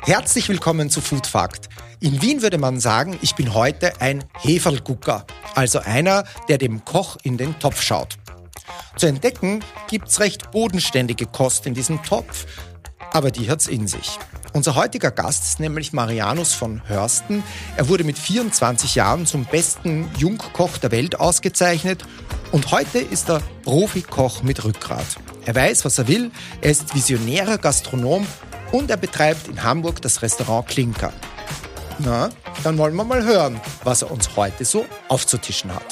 Herzlich willkommen zu Food Fact. In Wien würde man sagen, ich bin heute ein Heferlgucker, also einer, der dem Koch in den Topf schaut. Zu entdecken gibt's recht bodenständige Kost in diesem Topf, aber die hat's in sich. Unser heutiger Gast ist nämlich Marianus von Hörsten. Er wurde mit 24 Jahren zum besten Jungkoch der Welt ausgezeichnet und heute ist er Profikoch mit Rückgrat. Er weiß, was er will, er ist visionärer Gastronom und er betreibt in Hamburg das Restaurant Klinker. Na, dann wollen wir mal hören, was er uns heute so aufzutischen hat.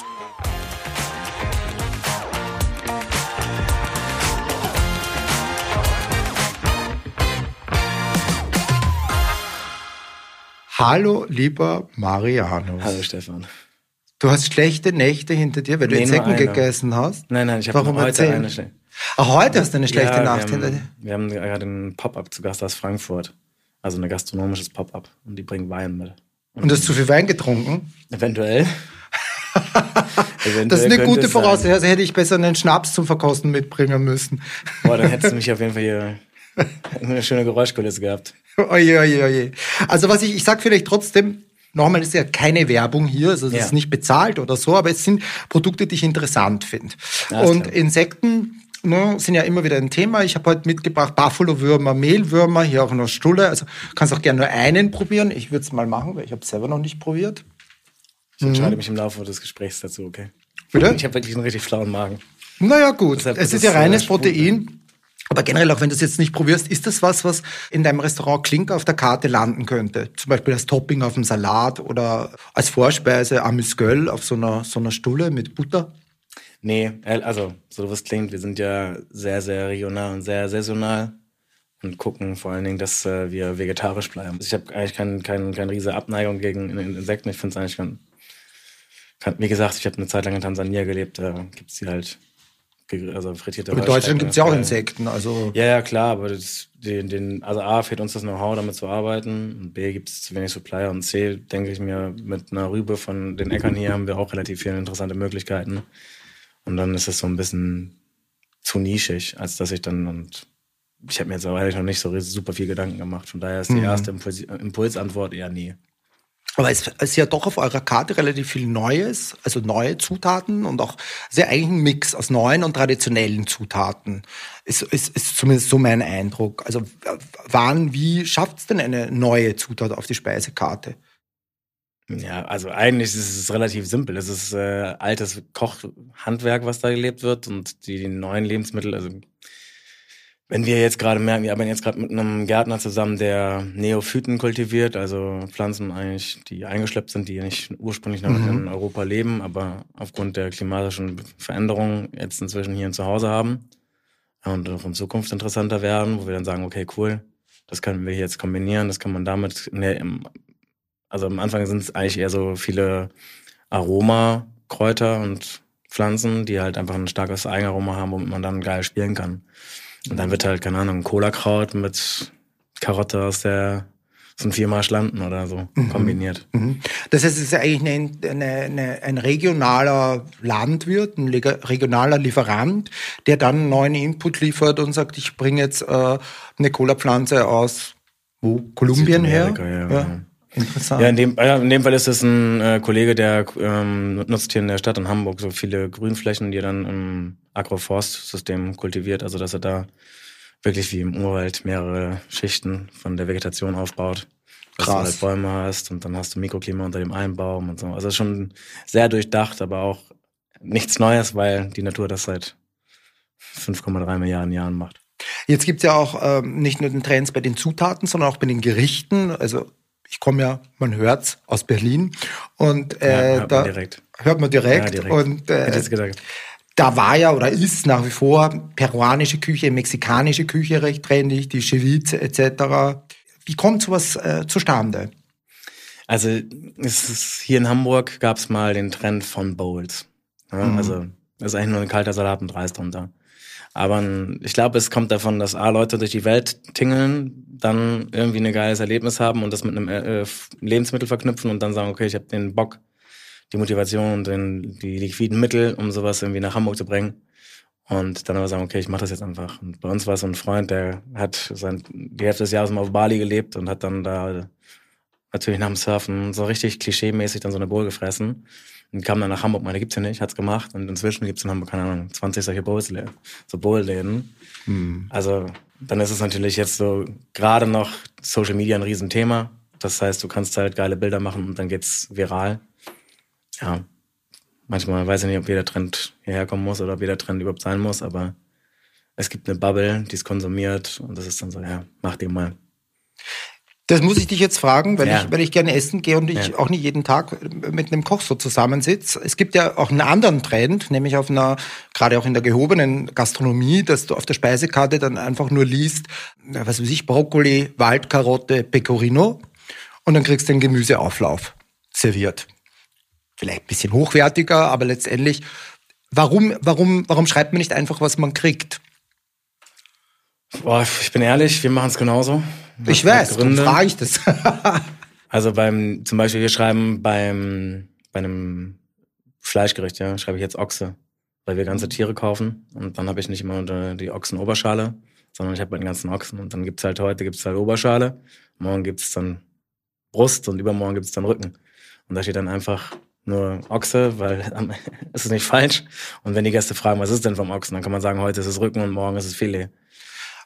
Hallo, lieber Marianus. Hallo, Stefan. Du hast schlechte Nächte hinter dir, weil du eine. gegessen hast? Nein, nein, ich habe heute erzähl? eine schlechte. Ach, heute hast du eine schlechte ja, Nacht wir hinter dir. haben, wir haben gerade einen Pop-up zu Gast aus Frankfurt. Also ein gastronomisches Pop-up. Und die bringen Wein mit. Und du hast zu viel Wein getrunken? Eventuell. Eventuell Das ist eine gute. Voraussetzung. Also hätte ich besser einen Schnaps zum Verkosten mitbringen müssen. Boah, dann hättest du mich auf jeden Fall hier eine schöne Geräuschkulisse gehabt. Oje, oje, oje. Also was ich, ich sag vielleicht trotzdem, nochmal, es ist ja keine Werbung hier, also es Ja. ist nicht bezahlt oder so, aber es sind Produkte, die ich interessant finde. Alles Und. Insekten ne, sind ja immer wieder ein Thema. Ich habe heute mitgebracht Buffalo-Würmer, Mehlwürmer, hier auch noch Stulle. Also kannst auch gerne nur einen probieren. Ich würde es mal machen, weil ich habe es selber noch nicht probiert. Ich entscheide mich im Laufe des Gesprächs dazu, okay? Bitte? Ich habe wirklich einen richtig flauen Magen. Naja, gut. Deshalb es ist ja äh, reines Sprudel. Protein. Aber generell, auch wenn du es jetzt nicht probierst, ist das was, was in deinem Restaurant Klinker auf der Karte landen könnte? Zum Beispiel als Topping auf dem Salat oder als Vorspeise Amüsgöl auf so einer, so einer Stulle mit Butter? Nee, äh, also, so wie es klingt, wir sind ja sehr, sehr regional und sehr saisonal und gucken vor allen Dingen, dass äh, wir vegetarisch bleiben. Ich habe eigentlich keine kein, kein riese Abneigung gegen In- In- Insekten. Ich finde es eigentlich ganz, kann, wie gesagt, ich habe eine Zeit lang in Tansania gelebt, da gibt's die halt, also frittierte In Deutschland Heuschrecken. gibt's ja auch Insekten. Also Ja, ja, klar, aber das, den, den, also A, fehlt uns das Know-how, damit zu arbeiten. Und B, gibt es zu wenig Supplier. Und C, denke ich mir, mit einer Rübe von den Äckern hier haben wir auch relativ viele interessante Möglichkeiten. Und dann ist es so ein bisschen zu nischig, als dass ich dann, und ich habe mir jetzt aber ehrlich noch nicht so super viel Gedanken gemacht. Von daher ist die erste Impuls, Impulsantwort eher nee. Aber es ist ja doch auf eurer Karte relativ viel Neues, also neue Zutaten und auch sehr eigentlich ein Mix aus neuen und traditionellen Zutaten. Ist, ist, ist zumindest so mein Eindruck. Also wann, wie schafft es denn eine neue Zutat auf die Speisekarte? Ja, also eigentlich ist es relativ simpel. Es ist äh, altes Kochhandwerk, was da gelebt wird und die, die neuen Lebensmittel, also wenn wir jetzt gerade merken, wir arbeiten jetzt gerade mit einem Gärtner zusammen, der Neophyten kultiviert, also Pflanzen eigentlich, die eingeschleppt sind, die nicht ursprünglich noch in Europa leben, aber aufgrund der klimatischen Veränderungen jetzt inzwischen hier zu Hause haben und auch in Zukunft interessanter werden, wo wir dann sagen, okay, cool, das können wir jetzt kombinieren, das kann man damit, ne, im- also am Anfang sind es eigentlich eher so viele Aromakräuter und Pflanzen, die halt einfach ein starkes Eigenaroma haben, womit man dann geil spielen kann. Und dann wird halt, keine Ahnung, ein Cola-Kraut mit Karotte aus der, aus dem Viermarsch landen oder so kombiniert. Mhm. Das heißt, es ist ja eigentlich eine, eine, eine, ein regionaler Landwirt, ein regionaler Lieferant, der dann einen neuen Input liefert und sagt, ich bringe jetzt äh, eine Cola-Pflanze aus wo? Kolumbien her? Südamerika, ja, genau. Interessant. Ja, in dem, ja, in dem Fall ist es ein äh, Kollege, der ähm, nutzt hier in der Stadt in Hamburg so viele Grünflächen, die er dann im Agroforstsystem kultiviert, also dass er da wirklich wie im Urwald mehrere Schichten von der Vegetation aufbaut. Dass Krass. du halt Bäume hast und dann hast du Mikroklima unter dem einen Baum und so. Also schon sehr durchdacht, aber auch nichts Neues, weil die Natur das seit 5,3 Milliarden Jahren macht. Jetzt gibt's ja auch ähm, nicht nur den Trends bei den Zutaten, sondern auch bei den Gerichten. Also ich komme ja, man hört's, aus Berlin. Und äh, Ja, hört da man direkt. hört man direkt. Ja, direkt. Und Hätte äh, da war ja oder ist nach wie vor peruanische Küche, mexikanische Küche recht trendig, die Ceviche etc. Wie kommt sowas äh, zustande? Also es ist, hier in Hamburg gab es mal den Trend von Bowls. Ja, Mhm. Also das ist eigentlich nur ein kalter Salat mit Reis drunter. Aber ich glaube, es kommt davon, dass A, Leute durch die Welt tingeln, dann irgendwie ein geiles Erlebnis haben und das mit einem äh, Lebensmittel verknüpfen und dann sagen, okay, ich habe den Bock, die Motivation und die liquiden Mittel, um sowas irgendwie nach Hamburg zu bringen. Und dann aber sagen, okay, ich mache das jetzt einfach. Und bei uns war so ein Freund, der hat sein, die Hälfte des Jahres mal auf Bali gelebt und hat dann da natürlich nach dem Surfen so richtig klischee-mäßig dann so eine Bowl gefressen. Und kam dann nach Hamburg, meine gibt's ja nicht, hat's gemacht. Und inzwischen gibt's in Hamburg, keine Ahnung, 20 solche Bowls-Läden, so Bowl-Läden. Hm. Also dann ist es natürlich jetzt so gerade noch Social Media ein Riesenthema. Das heißt, du kannst halt geile Bilder machen und dann geht's viral. Ja, manchmal weiß ich nicht, ob jeder Trend hierher kommen muss oder ob jeder Trend überhaupt sein muss, aber es gibt eine Bubble, die es konsumiert und das ist dann so, ja, mach dir mal. Das muss ich dich jetzt fragen, weil, ja. ich, weil ich gerne essen gehe und ich ja. auch nicht jeden Tag mit einem Koch so zusammensitze. Es gibt ja auch einen anderen Trend, nämlich auf einer, gerade auch in der gehobenen Gastronomie, dass du auf der Speisekarte dann einfach nur liest, was weiß ich, Brokkoli, Waldkarotte, Pecorino und dann kriegst du einen Gemüseauflauf serviert. Vielleicht ein bisschen hochwertiger, aber letztendlich, warum, warum, warum schreibt man nicht einfach, was man kriegt? Boah, ich bin ehrlich, wir machen es genauso. Ich weiß, darum frage ich das. also beim, zum Beispiel, wir schreiben beim, bei einem Fleischgericht, ja, schreibe ich jetzt Ochse, weil wir ganze Tiere kaufen und dann habe ich nicht immer die Ochsenoberschale, sondern ich habe den ganzen Ochsen und dann gibt's halt heute gibt's halt Oberschale, morgen gibt's dann Brust und übermorgen gibt's dann Rücken. Und da steht dann einfach nur Ochse, weil es ist nicht falsch. Und wenn die Gäste fragen, was ist denn vom Ochsen, dann kann man sagen, heute ist es Rücken und morgen ist es Filet.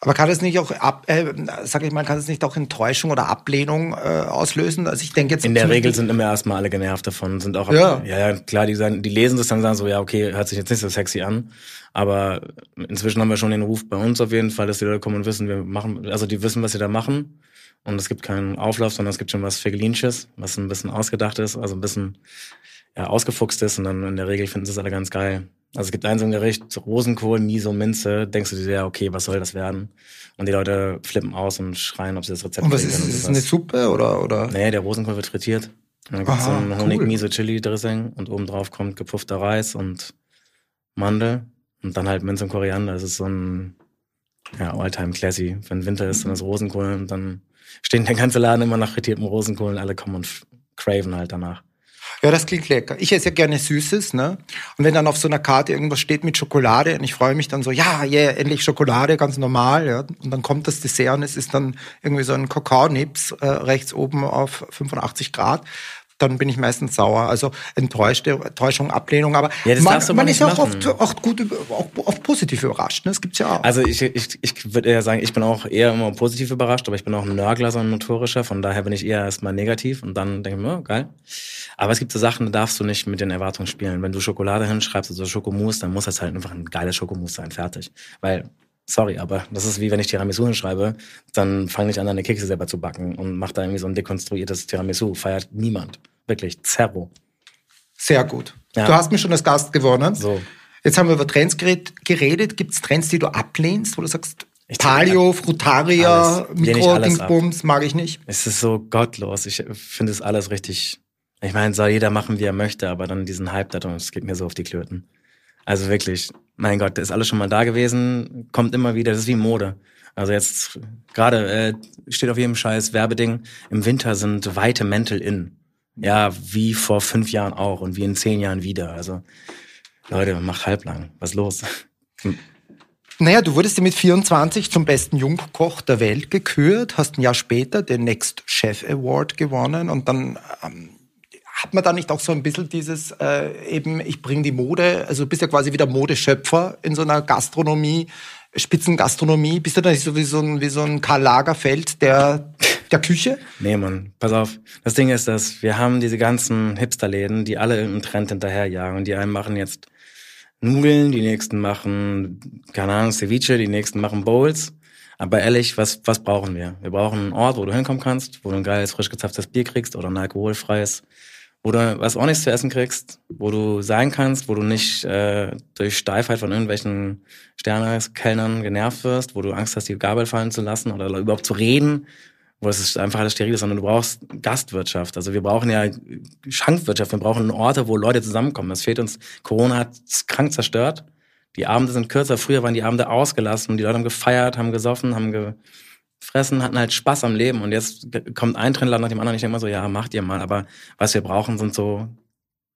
Aber kann es nicht auch ab, äh, sag ich mal, kann es nicht auch Enttäuschung oder Ablehnung äh, auslösen? Also ich denke jetzt in der Regel sind immer erstmal alle genervt davon, sind auch ja, ja, ja klar, die sagen, die lesen das dann sagen so, ja okay, hört sich jetzt nicht so sexy an, aber inzwischen haben wir schon den Ruf bei uns auf jeden Fall, dass die Leute kommen und wissen, wir machen, also die wissen, was sie da machen und es gibt keinen Auflauf, sondern es gibt schon was Figelinsches, was ein bisschen ausgedacht ist, also ein bisschen ja, ausgefuchst ist und dann in der Regel finden sie es alle ganz geil. Also es gibt ein so ein Gericht, Rosenkohl, Miso, Minze, denkst du dir, ja, okay, was soll das werden? Und die Leute flippen aus und schreien, ob sie das Rezept Und was ist, ist es eine Suppe oder, oder? Nee, der Rosenkohl wird frittiert. Und dann gibt's so ein Honig-Miso-Chili-Dressing und obendrauf kommt gepuffter Reis und Mandel und dann halt Minze und Koriander. Das ist so ein, ja, Alltime Classy. Wenn Winter ist, dann ist Rosenkohl und dann stehen der ganze Laden immer nach frittiertem Rosenkohl und alle kommen und craven halt danach. Ja, das klingt lecker. Ich esse ja gerne Süßes, ne? Und wenn dann auf so einer Karte irgendwas steht mit Schokolade und ich freue mich dann so, ja, yeah, endlich Schokolade, ganz normal, ja. Und dann kommt das Dessert und es ist dann irgendwie so ein Kakaonips äh, rechts oben auf 85 Grad dann bin ich meistens sauer. Also Enttäuschung, Ablehnung. Aber ja, man, man ist ja auch oft, auch gut, auch oft positiv überrascht. Ne? Das gibt's ja auch. Also ich, ich, ich würde eher sagen, ich bin auch eher immer positiv überrascht, aber ich bin auch ein Nörgler, so ein notorischer. Von daher bin ich eher erstmal negativ und dann denke ich mir, oh, geil. Aber es gibt so Sachen, da darfst du nicht mit den Erwartungen spielen. Wenn du Schokolade hinschreibst oder Schokomousse, dann muss das halt einfach ein geiles Schokomousse sein, fertig. Weil sorry, aber das ist wie wenn ich Tiramisu hinschreibe, dann fange ich an, eine Kekse selber zu backen und mache da irgendwie so ein dekonstruiertes Tiramisu. Feiert niemand. Wirklich, Zerro. Sehr gut. Ja. Du hast mich schon als Gast gewonnen. So. Jetzt haben wir über Trends geredet. Gibt es Trends, die du ablehnst, wo du sagst, ich Palio, Frutaria, Mikro-Dingsbums mag ich nicht? Es ist so gottlos. Ich finde es alles richtig. Ich meine, soll jeder machen, wie er möchte, aber dann diesen Hype da, es geht mir so auf die Klöten. Also wirklich, mein Gott, der ist alles schon mal da gewesen, kommt immer wieder, das ist wie Mode. Also jetzt gerade äh, steht auf jedem Scheiß Werbeding, im Winter sind weite Mäntel in. Ja, wie vor fünf Jahren auch und wie in zehn Jahren wieder. Also Leute, macht halblang. Was los? Naja, du wurdest ja mit 24 zum besten Jungkoch der Welt gekürt, hast ein Jahr später den Next Chef Award gewonnen und dann ähm, hat man da nicht auch so ein bisschen dieses äh, eben, ich bringe die Mode, also du bist ja quasi wieder Modeschöpfer in so einer Gastronomie, Spitzengastronomie, bist du da nicht so wie so ein, wie so ein Karl Lagerfeld der, der Küche? Nee, Mann, pass auf. Das Ding ist, dass wir haben diese ganzen Hipsterläden, die alle irgendeinen Trend hinterherjagen die einen machen jetzt Nudeln, die nächsten machen, keine Ahnung, Ceviche, die nächsten machen Bowls. Aber ehrlich, was, was brauchen wir? Wir brauchen einen Ort, wo du hinkommen kannst, wo du ein geiles, frisch gezapftes Bier kriegst oder ein alkoholfreies wo du was nichts zu essen kriegst, wo du sein kannst, wo du nicht äh, durch Steifheit von irgendwelchen Sternekellnern genervt wirst, wo du Angst hast, die Gabel fallen zu lassen oder überhaupt zu reden, wo es einfach alles steril ist, sondern du brauchst Gastwirtschaft. Also wir brauchen ja Schankwirtschaft, wir brauchen Orte, wo Leute zusammenkommen. Das fehlt uns. Corona hat krank zerstört. Die Abende sind kürzer. Früher waren die Abende ausgelassen. Die Leute haben gefeiert, haben gesoffen, haben ge fressen, hatten halt Spaß am Leben und jetzt kommt ein Trendler nach dem anderen. Ich denke mal so, ja, macht ihr mal. Aber was wir brauchen, sind so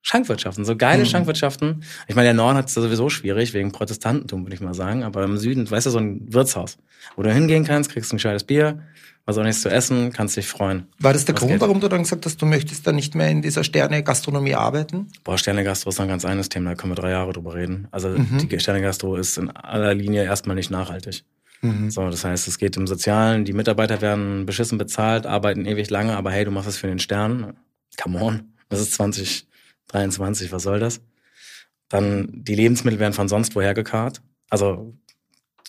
Schankwirtschaften, so geile mhm. Schankwirtschaften. Ich meine, der Norden hat es sowieso schwierig, wegen Protestantentum, würde ich mal sagen. Aber im Süden, weißt du, so ein Wirtshaus, wo du hingehen kannst, kriegst ein gescheites Bier, was auch nichts zu essen, kannst dich freuen. War das der Grund, geht. warum du dann gesagt hast, du möchtest dann nicht mehr in dieser Sterne-Gastronomie arbeiten? Boah, Sterne-Gastro ist ein ganz eines Thema, da können wir drei Jahre drüber reden. Also mhm. die Sterne-Gastro ist in aller Linie erstmal nicht nachhaltig. Mhm. So, das heißt, es geht im Sozialen, die Mitarbeiter werden beschissen bezahlt, arbeiten ewig lange, aber hey, du machst es für den Stern. Come on. Das ist 2023, was soll das? Dann, die Lebensmittel werden von sonst woher gekarrt. Also,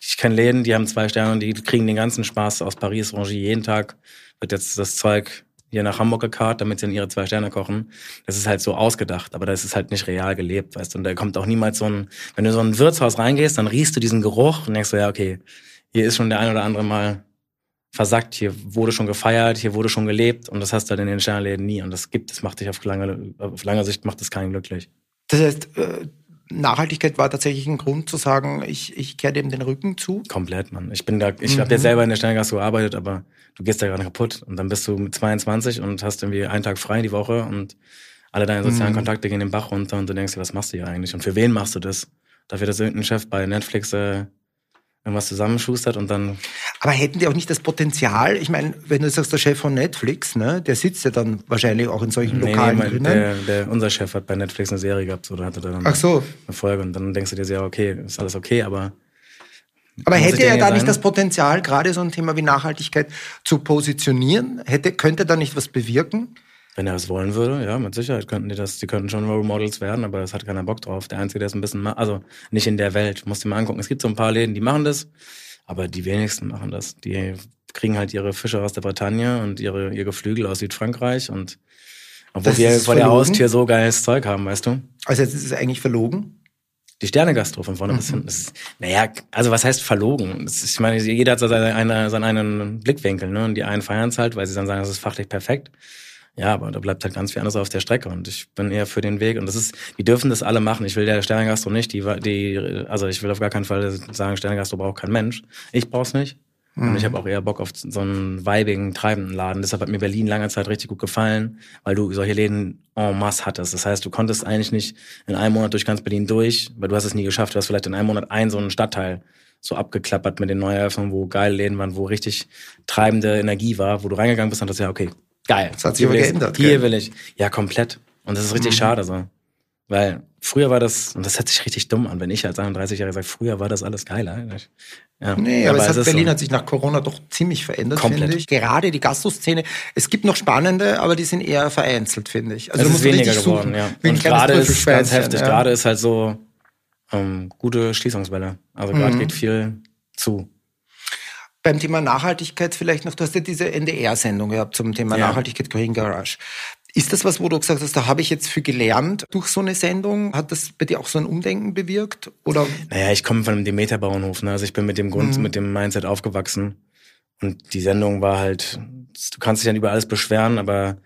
ich kenne Läden, die haben zwei Sterne und die kriegen den ganzen Spaß aus Paris, Rangy. Jeden Tag wird jetzt das Zeug hier nach Hamburg gekarrt, damit sie in ihre zwei Sterne kochen. Das ist halt so ausgedacht, aber das ist halt nicht real gelebt, weißt du. Und da kommt auch niemals so ein, wenn du so ein Wirtshaus reingehst, dann riechst du diesen Geruch und denkst so, ja, okay, hier ist schon der ein oder andere Mal versackt, hier wurde schon gefeiert, hier wurde schon gelebt und das hast du halt in den Sternläden nie. Und das gibt, das macht dich auf lange, auf lange Sicht macht das keinen glücklich. Das heißt, äh, Nachhaltigkeit war tatsächlich ein Grund zu sagen, ich, ich kehre dem den Rücken zu? Komplett, Mann. Ich bin da, ich mhm. habe ja selber in der Sterngasse gearbeitet, aber du gehst da gerade kaputt. Und dann bist du mit 22 und hast irgendwie einen Tag frei die Woche und alle deine sozialen mhm. Kontakte gehen den Bach runter und du denkst dir, was machst du hier eigentlich? Und für wen machst du das? Dafür, dass irgendein Chef bei Netflix äh, irgendwas zusammenschustert und dann. Aber hätten die auch nicht das Potenzial? Ich meine, wenn du sagst, der Chef von Netflix, ne, der sitzt ja dann wahrscheinlich auch in solchen nee, Lokalen nee, drinnen. Der, der, unser Chef hat bei Netflix eine Serie gehabt, da hatte er dann Ach so. eine Folge und dann denkst du dir ja, okay, ist alles okay, aber. Aber hätte er da nicht das Potenzial, gerade so ein Thema wie Nachhaltigkeit zu positionieren? Hätte, könnte da nicht was bewirken? Wenn er es wollen würde, ja, mit Sicherheit könnten die das, die könnten schon Role Models werden, aber das hat keiner Bock drauf. Der Einzige, der ist ein bisschen, also nicht in der Welt, musst du mal angucken. Es gibt so ein paar Läden, die machen das, aber die wenigsten machen das. Die kriegen halt ihre Fische aus der Bretagne und ihre, ihre Geflügel aus Südfrankreich und obwohl das wir vor der Haustür so geiles Zeug haben, weißt du? Also jetzt ist es eigentlich verlogen? Die Sterne-Gastro von vorne mhm. bis hinten. Das ist, naja, also was heißt verlogen? Ist, ich meine, jeder hat so seinen, seinen einen Blickwinkel, ne? Und die einen feiern es halt, weil sie dann sagen, das ist fachlich perfekt. Ja, aber da bleibt halt ganz viel anderes auf der Strecke und ich bin eher für den Weg und das ist, die dürfen das alle machen. Ich will der Sternengastro nicht, die, die, also ich will auf gar keinen Fall sagen, Sternengastro braucht kein Mensch. Ich brauch's nicht. Mhm. Und ich habe auch eher Bock auf so einen weibigen, treibenden Laden. Deshalb hat mir Berlin lange Zeit richtig gut gefallen, weil du solche Läden en masse hattest. Das heißt, du konntest eigentlich nicht in einem Monat durch ganz Berlin durch, weil du hast es nie geschafft. Du hast vielleicht in einem Monat einen so einen Stadtteil so abgeklappert mit den Neueröffnungen, wo geile Läden waren, wo richtig treibende Energie war, wo du reingegangen bist und dachtest, ja, okay, Geil. Das hat sich aber geändert. Hier gell? will ich. Ja, komplett. Und das ist richtig mhm. schade so. Weil früher war das, und das hört sich richtig dumm an, wenn ich als 31-Jähriger sage, früher war das alles geiler. Ja. Nee, aber, aber es hat, Berlin so. hat sich nach Corona doch ziemlich verändert, finde ich. Gerade die Gastroszene. Es gibt noch spannende, aber die sind eher vereinzelt, finde ich. Also es ist weniger geworden, suchen, ja. Und gerade ist ganz heftig. Ja. Gerade ist halt so ähm, gute Schließungswelle. Also gerade mhm. geht viel zu. Beim Thema Nachhaltigkeit vielleicht noch, du hast ja diese NDR-Sendung gehabt zum Thema ja. Nachhaltigkeit Green Garage. Ist das was, wo du gesagt hast, da habe ich jetzt für gelernt durch so eine Sendung? Hat das bei dir auch so ein Umdenken bewirkt? Oder? Naja, ich komme von einem Demeter-Bauernhof. Ne? Also ich bin mit dem Grund, mhm. mit dem Mindset aufgewachsen. Und die Sendung war halt, du kannst dich dann über alles beschweren, aber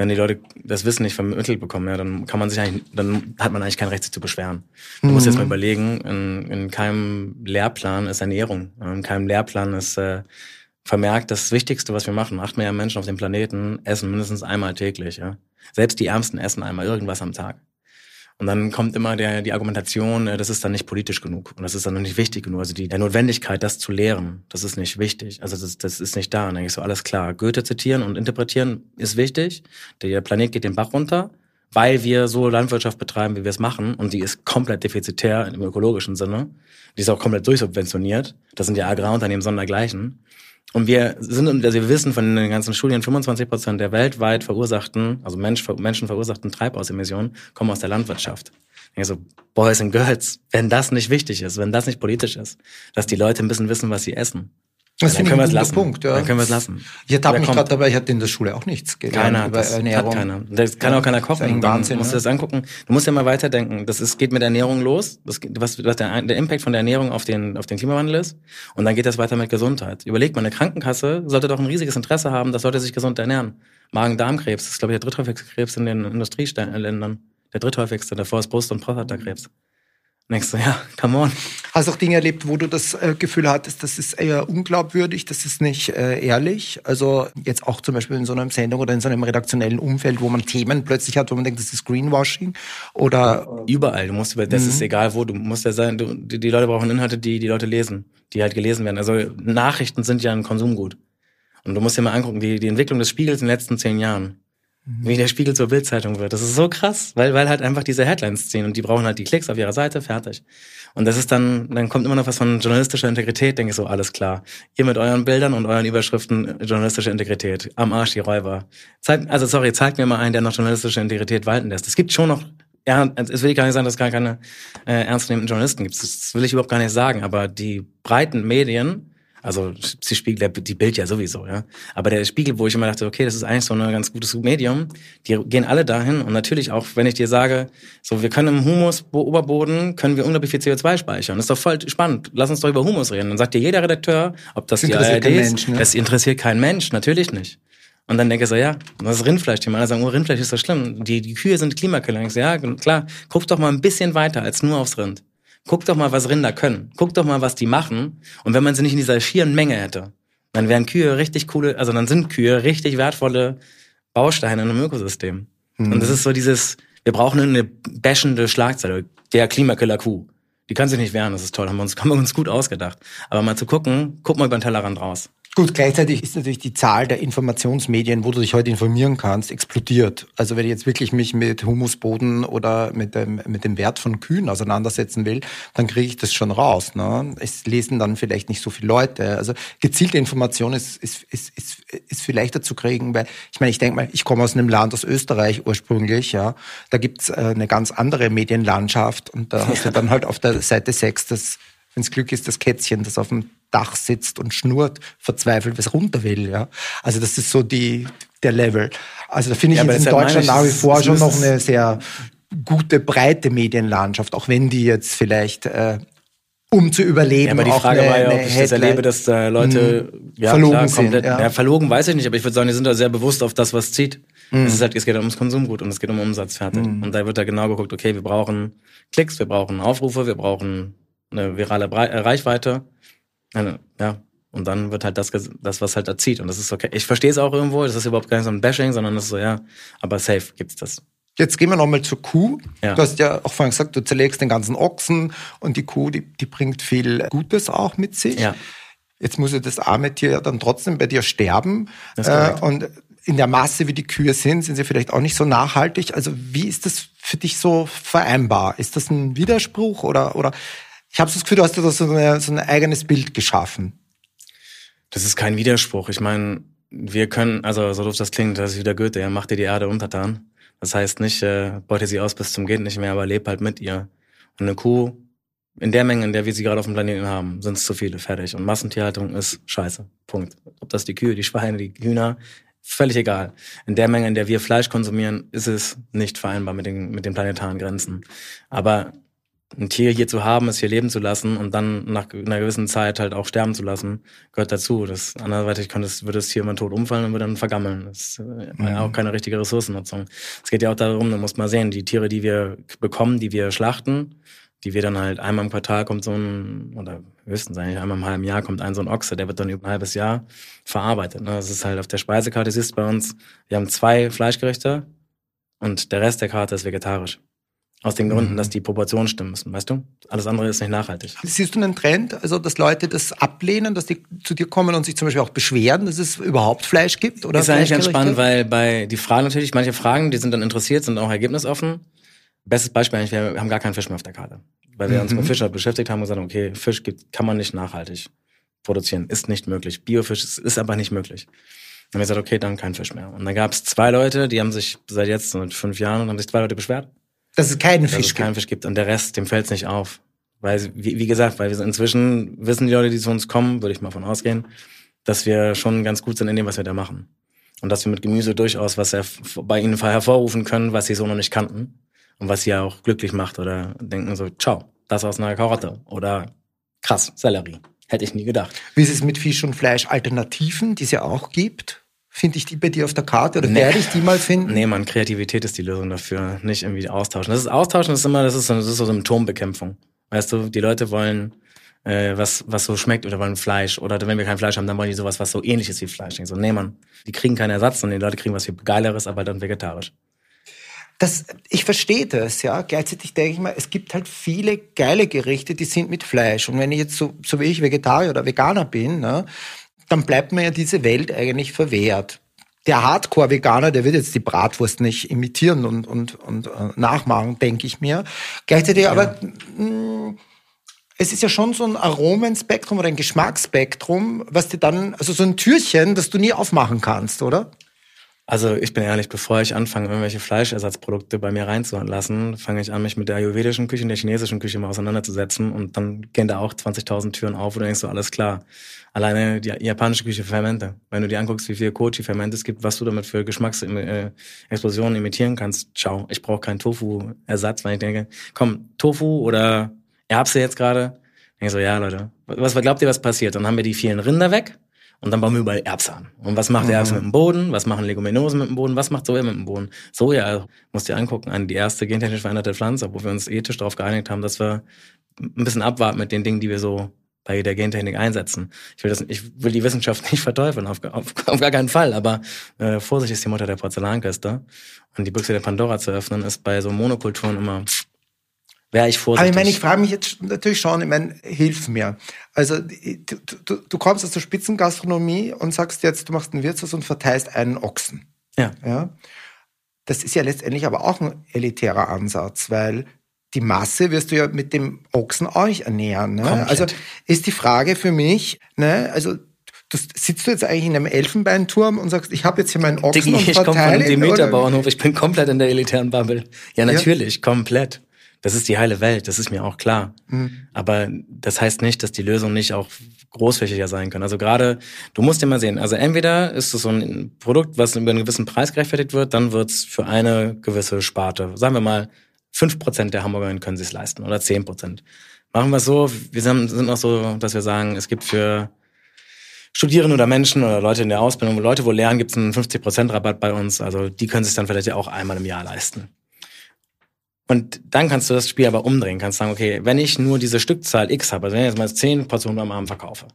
wenn die Leute das Wissen nicht vermittelt bekommen, ja, dann kann man sich eigentlich, dann hat man eigentlich kein Recht, sich zu beschweren. Du mhm. musst jetzt mal überlegen, in, in keinem Lehrplan ist Ernährung, in keinem Lehrplan ist äh, vermerkt, das Wichtigste, was wir machen, acht Milliarden Menschen auf dem Planeten essen mindestens einmal täglich. Ja. Selbst die Ärmsten essen einmal irgendwas am Tag. Und dann kommt immer der, die Argumentation, äh, das ist dann nicht politisch genug und das ist dann nicht wichtig genug. Also die der Notwendigkeit, das zu lehren, das ist nicht wichtig. Also das, das ist nicht da. Und dann ich so, alles klar. Goethe zitieren und interpretieren ist wichtig. Der Planet geht den Bach runter, weil wir so Landwirtschaft betreiben, wie wir es machen. Und die ist komplett defizitär im ökologischen Sinne. Die ist auch komplett durchsubventioniert. Das sind ja Agrarunternehmen sondergleichen. Und wir sind, also wir wissen von den ganzen Studien, 25 Prozent der weltweit verursachten, also Mensch, Menschen verursachten Treibhausemissionen kommen aus der Landwirtschaft. Ich Boys and Girls, wenn das nicht wichtig ist, wenn das nicht politisch ist, dass die Leute ein bisschen wissen, was sie essen, das dann können wir es lassen. Punkt, ja. Dann können wir es lassen. Ich ertappe mich gerade dabei, ich hatte in der Schule auch nichts gelernt keiner über das Ernährung. Hat keiner. Das kann auch keiner kochen. Das Wahnsinn, musst du das angucken. Du musst ja mal weiterdenken. Das ist, geht mit Ernährung los. Das, was, was der, der Impact von der Ernährung auf den, auf den Klimawandel ist. Und dann geht das weiter mit Gesundheit. Überleg mal, eine Krankenkasse sollte doch ein riesiges Interesse haben, dass Leute sich gesund ernähren. Magen-Darm-Krebs ist, glaube ich, der dritthäufigste Krebs in den Industrieländern. Der dritthäufigste. Davor ist Brust- und Prostatakrebs. Denkst du, ja, come on. Hast du auch Dinge erlebt, wo du das äh, Gefühl hattest, das ist eher unglaubwürdig, das ist nicht äh, ehrlich? Also jetzt auch zum Beispiel in so einer Sendung oder in so einem redaktionellen Umfeld, wo man Themen plötzlich hat, wo man denkt, das ist Greenwashing oder überall. Du musst, das mhm. ist egal wo. Du musst ja sein, du, die, die Leute brauchen Inhalte, die die Leute lesen, die halt gelesen werden. Also Nachrichten sind ja ein Konsumgut. Und du musst dir mal angucken, die, die Entwicklung des Spiegels in den letzten zehn Jahren. Mhm. Wie der Spiegel zur Bildzeitung wird. Das ist so krass, weil, weil halt einfach diese Headlines ziehen und die brauchen halt die Klicks auf ihrer Seite, fertig. Und das ist dann, dann kommt immer noch was von journalistischer Integrität, denke ich so, alles klar. Ihr mit euren Bildern und euren Überschriften journalistische Integrität. Am Arsch die Räuber. Zeig, also sorry, zeigt mir mal einen, der noch journalistische Integrität walten lässt. Es gibt schon noch ja, es will ich gar nicht sagen, dass es gar keine äh, ernstzunehmenden Journalisten gibt. Das will ich überhaupt gar nicht sagen. Aber die breiten Medien also sie spiegelt die Bild ja sowieso, ja. Aber der Spiegel, wo ich immer dachte, okay, das ist eigentlich so ein ganz gutes Medium, die gehen alle dahin. Und natürlich auch, wenn ich dir sage, so wir können im Humus Oberboden können wir unglaublich viel CO2 speichern. Das ist doch voll spannend. Lass uns doch über Humus reden. Dann sagt dir jeder Redakteur, ob das, das die ARD ist, Mensch, ne? das interessiert kein Mensch, natürlich nicht. Und dann denke ich so, ja, das ist Rindfleisch-Thema. Alle sagen, oh, Rindfleisch ist so schlimm. Die, die Kühe sind Klimakiller. Ich so, ja, klar, guck doch mal ein bisschen weiter als nur aufs Rind. Guck doch mal, was Rinder können. Guck doch mal, was die machen. Und wenn man sie nicht in dieser schieren Menge hätte, dann wären Kühe richtig coole, also dann sind Kühe richtig wertvolle Bausteine in einem Ökosystem. Mhm. Und das ist so dieses, wir brauchen eine bashende Schlagzeile, der Klimakiller Kuh. Die kann sich nicht wehren, das ist toll, haben wir uns, haben wir uns gut ausgedacht. Aber mal zu gucken, guck mal über den Tellerrand raus. Gut, gleichzeitig ist natürlich die Zahl der Informationsmedien, wo du dich heute informieren kannst, explodiert. Also wenn ich jetzt wirklich mich mit Humusboden oder mit dem, mit dem Wert von Kühen auseinandersetzen will, dann kriege ich das schon raus. Ne? Es lesen dann vielleicht nicht so viele Leute. Also gezielte Information ist, ist, ist, ist, ist viel leichter zu kriegen, weil ich meine, ich denke mal, ich komme aus einem Land, aus Österreich ursprünglich, ja. Da gibt's äh, eine ganz andere Medienlandschaft und da hast du dann halt auf der Seite 6 das wenns Glück ist, das Kätzchen, das auf dem Dach sitzt und schnurrt, verzweifelt, was runter will. Ja? Also das ist so die, der Level. Also da finde ich ja, in Deutschland nach wie vor schon noch eine sehr gute, breite Medienlandschaft, auch wenn die jetzt vielleicht äh, um zu überleben. Ja, aber die Frage eine, war ja, ob ich das erlebe, dass da Leute hm, ja, verlogen klar, sind. Komplett, ja. ja. verlogen weiß ich nicht, aber ich würde sagen, die sind da sehr bewusst auf das, was zieht. Mhm. Es, ist halt, es geht ums Konsumgut und es geht um Umsatz fertig. Mhm. Und da wird da genau geguckt, okay, wir brauchen Klicks, wir brauchen Aufrufe, wir brauchen eine virale Reichweite eine, ja. Und dann wird halt das, das, was halt erzieht. Und das ist okay. Ich verstehe es auch irgendwo. Das ist überhaupt kein so ein Bashing, sondern das ist so, ja, aber safe gibt's das. Jetzt gehen wir nochmal zur Kuh. Ja. Du hast ja auch vorhin gesagt, du zerlegst den ganzen Ochsen und die Kuh, die, die bringt viel Gutes auch mit sich. Ja. Jetzt muss ja das arme Tier ja dann trotzdem bei dir sterben. Äh, und in der Masse, wie die Kühe sind, sind sie vielleicht auch nicht so nachhaltig. Also wie ist das für dich so vereinbar? Ist das ein Widerspruch oder, oder ich habe das Gefühl, du hast da so, eine, so ein eigenes Bild geschaffen. Das ist kein Widerspruch. Ich meine, wir können, also so doof das klingt, das ist wieder Goethe, er macht dir die Erde untertan. Das heißt nicht, äh, beute sie aus bis zum geht nicht mehr, aber leb halt mit ihr. Und eine Kuh, in der Menge, in der wir sie gerade auf dem Planeten haben, sind es zu viele, fertig. Und Massentierhaltung ist scheiße. Punkt. Ob das die Kühe, die Schweine, die Hühner, völlig egal. In der Menge, in der wir Fleisch konsumieren, ist es nicht vereinbar mit den, mit den planetaren Grenzen. Aber ein Tier hier zu haben, es hier leben zu lassen und dann nach einer gewissen Zeit halt auch sterben zu lassen, gehört dazu. Das anderweitig könnte es, würde das Tier immer tot umfallen und würde dann vergammeln. Das ist äh, mhm. auch keine richtige Ressourcennutzung. Es geht ja auch darum, du musst mal sehen, die Tiere, die wir bekommen, die wir schlachten, die wir dann halt einmal im Quartal kommt so ein, oder höchstens eigentlich einmal im halben Jahr kommt ein so ein Ochse, der wird dann über ein halbes Jahr verarbeitet. Ne? Das ist halt auf der Speisekarte, siehst bei uns, wir haben zwei Fleischgerichte und der Rest der Karte ist vegetarisch. Aus den Gründen, mhm. dass die Proportionen stimmen müssen, weißt du? Alles andere ist nicht nachhaltig. Siehst du einen Trend, also dass Leute das ablehnen, dass die zu dir kommen und sich zum Beispiel auch beschweren, dass es überhaupt Fleisch gibt? Oder ist eigentlich ganz spannend, weil bei die Fragen natürlich, manche Fragen, die sind dann interessiert, sind auch ergebnisoffen. Bestes Beispiel eigentlich, wir haben gar keinen Fisch mehr auf der Karte. Weil wir mhm. uns mit Fischer beschäftigt haben und gesagt, okay, Fisch gibt, kann man nicht nachhaltig produzieren, ist nicht möglich. Biofisch ist, ist aber nicht möglich. Dann haben wir gesagt, okay, dann kein Fisch mehr. Und dann gab es zwei Leute, die haben sich seit jetzt, seit fünf Jahren, haben sich zwei Leute beschwert dass es keinen Fisch dass es keinen Fisch gibt und der Rest, dem fällt es nicht auf. Weil, wie, wie gesagt, weil wir inzwischen wissen die Leute, die zu uns kommen, würde ich mal von ausgehen, dass wir schon ganz gut sind in dem, was wir da machen. Und dass wir mit Gemüse durchaus was bei ihnen hervorrufen können, was sie so noch nicht kannten. Und was sie ja auch glücklich macht oder denken so, ciao, das aus einer Karotte. Oder krass, Sellerie. Hätte ich nie gedacht. Wie ist es mit Fisch und Fleisch Alternativen, die es ja auch gibt? Finde ich die bei dir auf der Karte oder nee. werde ich die mal finden? Nee, man, Kreativität ist die Lösung dafür, nicht irgendwie austauschen. Das ist austauschen, das ist immer, das ist, so, das ist so Symptombekämpfung. Weißt du, die Leute wollen äh, was, was so schmeckt oder wollen Fleisch. Oder wenn wir kein Fleisch haben, dann wollen die sowas, was so ähnlich ist wie Fleisch. Ich so, nee, man, die kriegen keinen Ersatz, sondern die Leute kriegen was viel Geileres, aber dann vegetarisch. Das, ich verstehe das, ja. Gleichzeitig denke ich mal, es gibt halt viele geile Gerichte, die sind mit Fleisch. Und wenn ich jetzt so, so wie ich Vegetarier oder Veganer bin, ne, dann bleibt mir ja diese Welt eigentlich verwehrt. Der Hardcore-Veganer, der wird jetzt die Bratwurst nicht imitieren und, und, und äh, nachmachen, denke ich mir. Gleichzeitig ja. aber mh, mm, es ist ja schon so ein Aromenspektrum oder ein Geschmacksspektrum, was dir dann, also so ein Türchen, das du nie aufmachen kannst, oder? Also ich bin ehrlich, bevor ich anfange, irgendwelche Fleischersatzprodukte bei mir reinzulassen, fange ich an, mich mit der ayurvedischen Küche und der chinesischen Küche mal auseinanderzusetzen und dann gehen da auch 20.000 Türen auf und du denkst so, alles klar. Alleine die japanische Küche Fermente. Wenn du dir anguckst, wie viel Kochi-Fermente es gibt, was du damit für Geschmacksexplosionen imitieren kannst, ciao, ich brauche keinen Tofu-Ersatz, weil ich denke, komm, Tofu oder Erbse jetzt gerade. Ich so, ja, Leute, was, glaubt ihr, was passiert? Dann haben wir die vielen Rinder weg und dann bauen wir überall Erbse an. Und was macht mhm. Erbse mit dem Boden? Was machen Leguminosen mit dem Boden? Was macht Soja mit dem Boden? Soja, musst dir angucken, an die erste gentechnisch veränderte Pflanze, wo wir uns ethisch darauf geeinigt haben, dass wir ein bisschen abwarten mit den Dingen, die wir so bei der Gentechnik einsetzen. Ich will das, ich will die Wissenschaft nicht verteufeln, auf, auf, auf gar keinen Fall, aber äh, Vorsicht ist die Mutter der Porzellankiste. Und die Büchse der Pandora zu öffnen, ist bei so Monokulturen immer wäre ich vorsichtig. Aber ich meine, ich frage mich jetzt natürlich schon, ich meine, hilf mir. Also du, du, du kommst aus der Spitzengastronomie und sagst jetzt, du machst ein Wirtshaus und verteilst einen Ochsen. Ja. ja. Das ist ja letztendlich aber auch ein elitärer Ansatz, weil die Masse wirst du ja mit dem Ochsen euch ernähren. Ne? Also ist die Frage für mich, ne, also du, sitzt du jetzt eigentlich in einem Elfenbeinturm und sagst, ich habe jetzt hier meinen Ochsen Digi, und Ich komme von dem Meterbauernhof, ich bin komplett in der elitären Bubble. Ja, natürlich, ja. komplett. Das ist die heile Welt, das ist mir auch klar. Mhm. Aber das heißt nicht, dass die Lösung nicht auch großflächiger sein kann. Also gerade, du musst immer sehen, also entweder ist es so ein Produkt, was über einen gewissen Preis gerechtfertigt wird, dann wird's für eine gewisse Sparte, sagen wir mal, fünf Prozent der Hamburgerinnen können sich leisten oder zehn Prozent. Machen wir es so, wir sind noch so, dass wir sagen, es gibt für Studierende oder Menschen oder Leute in der Ausbildung, Leute, wo lernen, gibt es einen 50% Rabatt bei uns. Also die können sich dann vielleicht ja auch einmal im Jahr leisten. Und dann kannst du das Spiel aber umdrehen, kannst sagen, okay, wenn ich nur diese Stückzahl X habe, also wenn ich jetzt mal 10 Portionen am Abend verkaufe,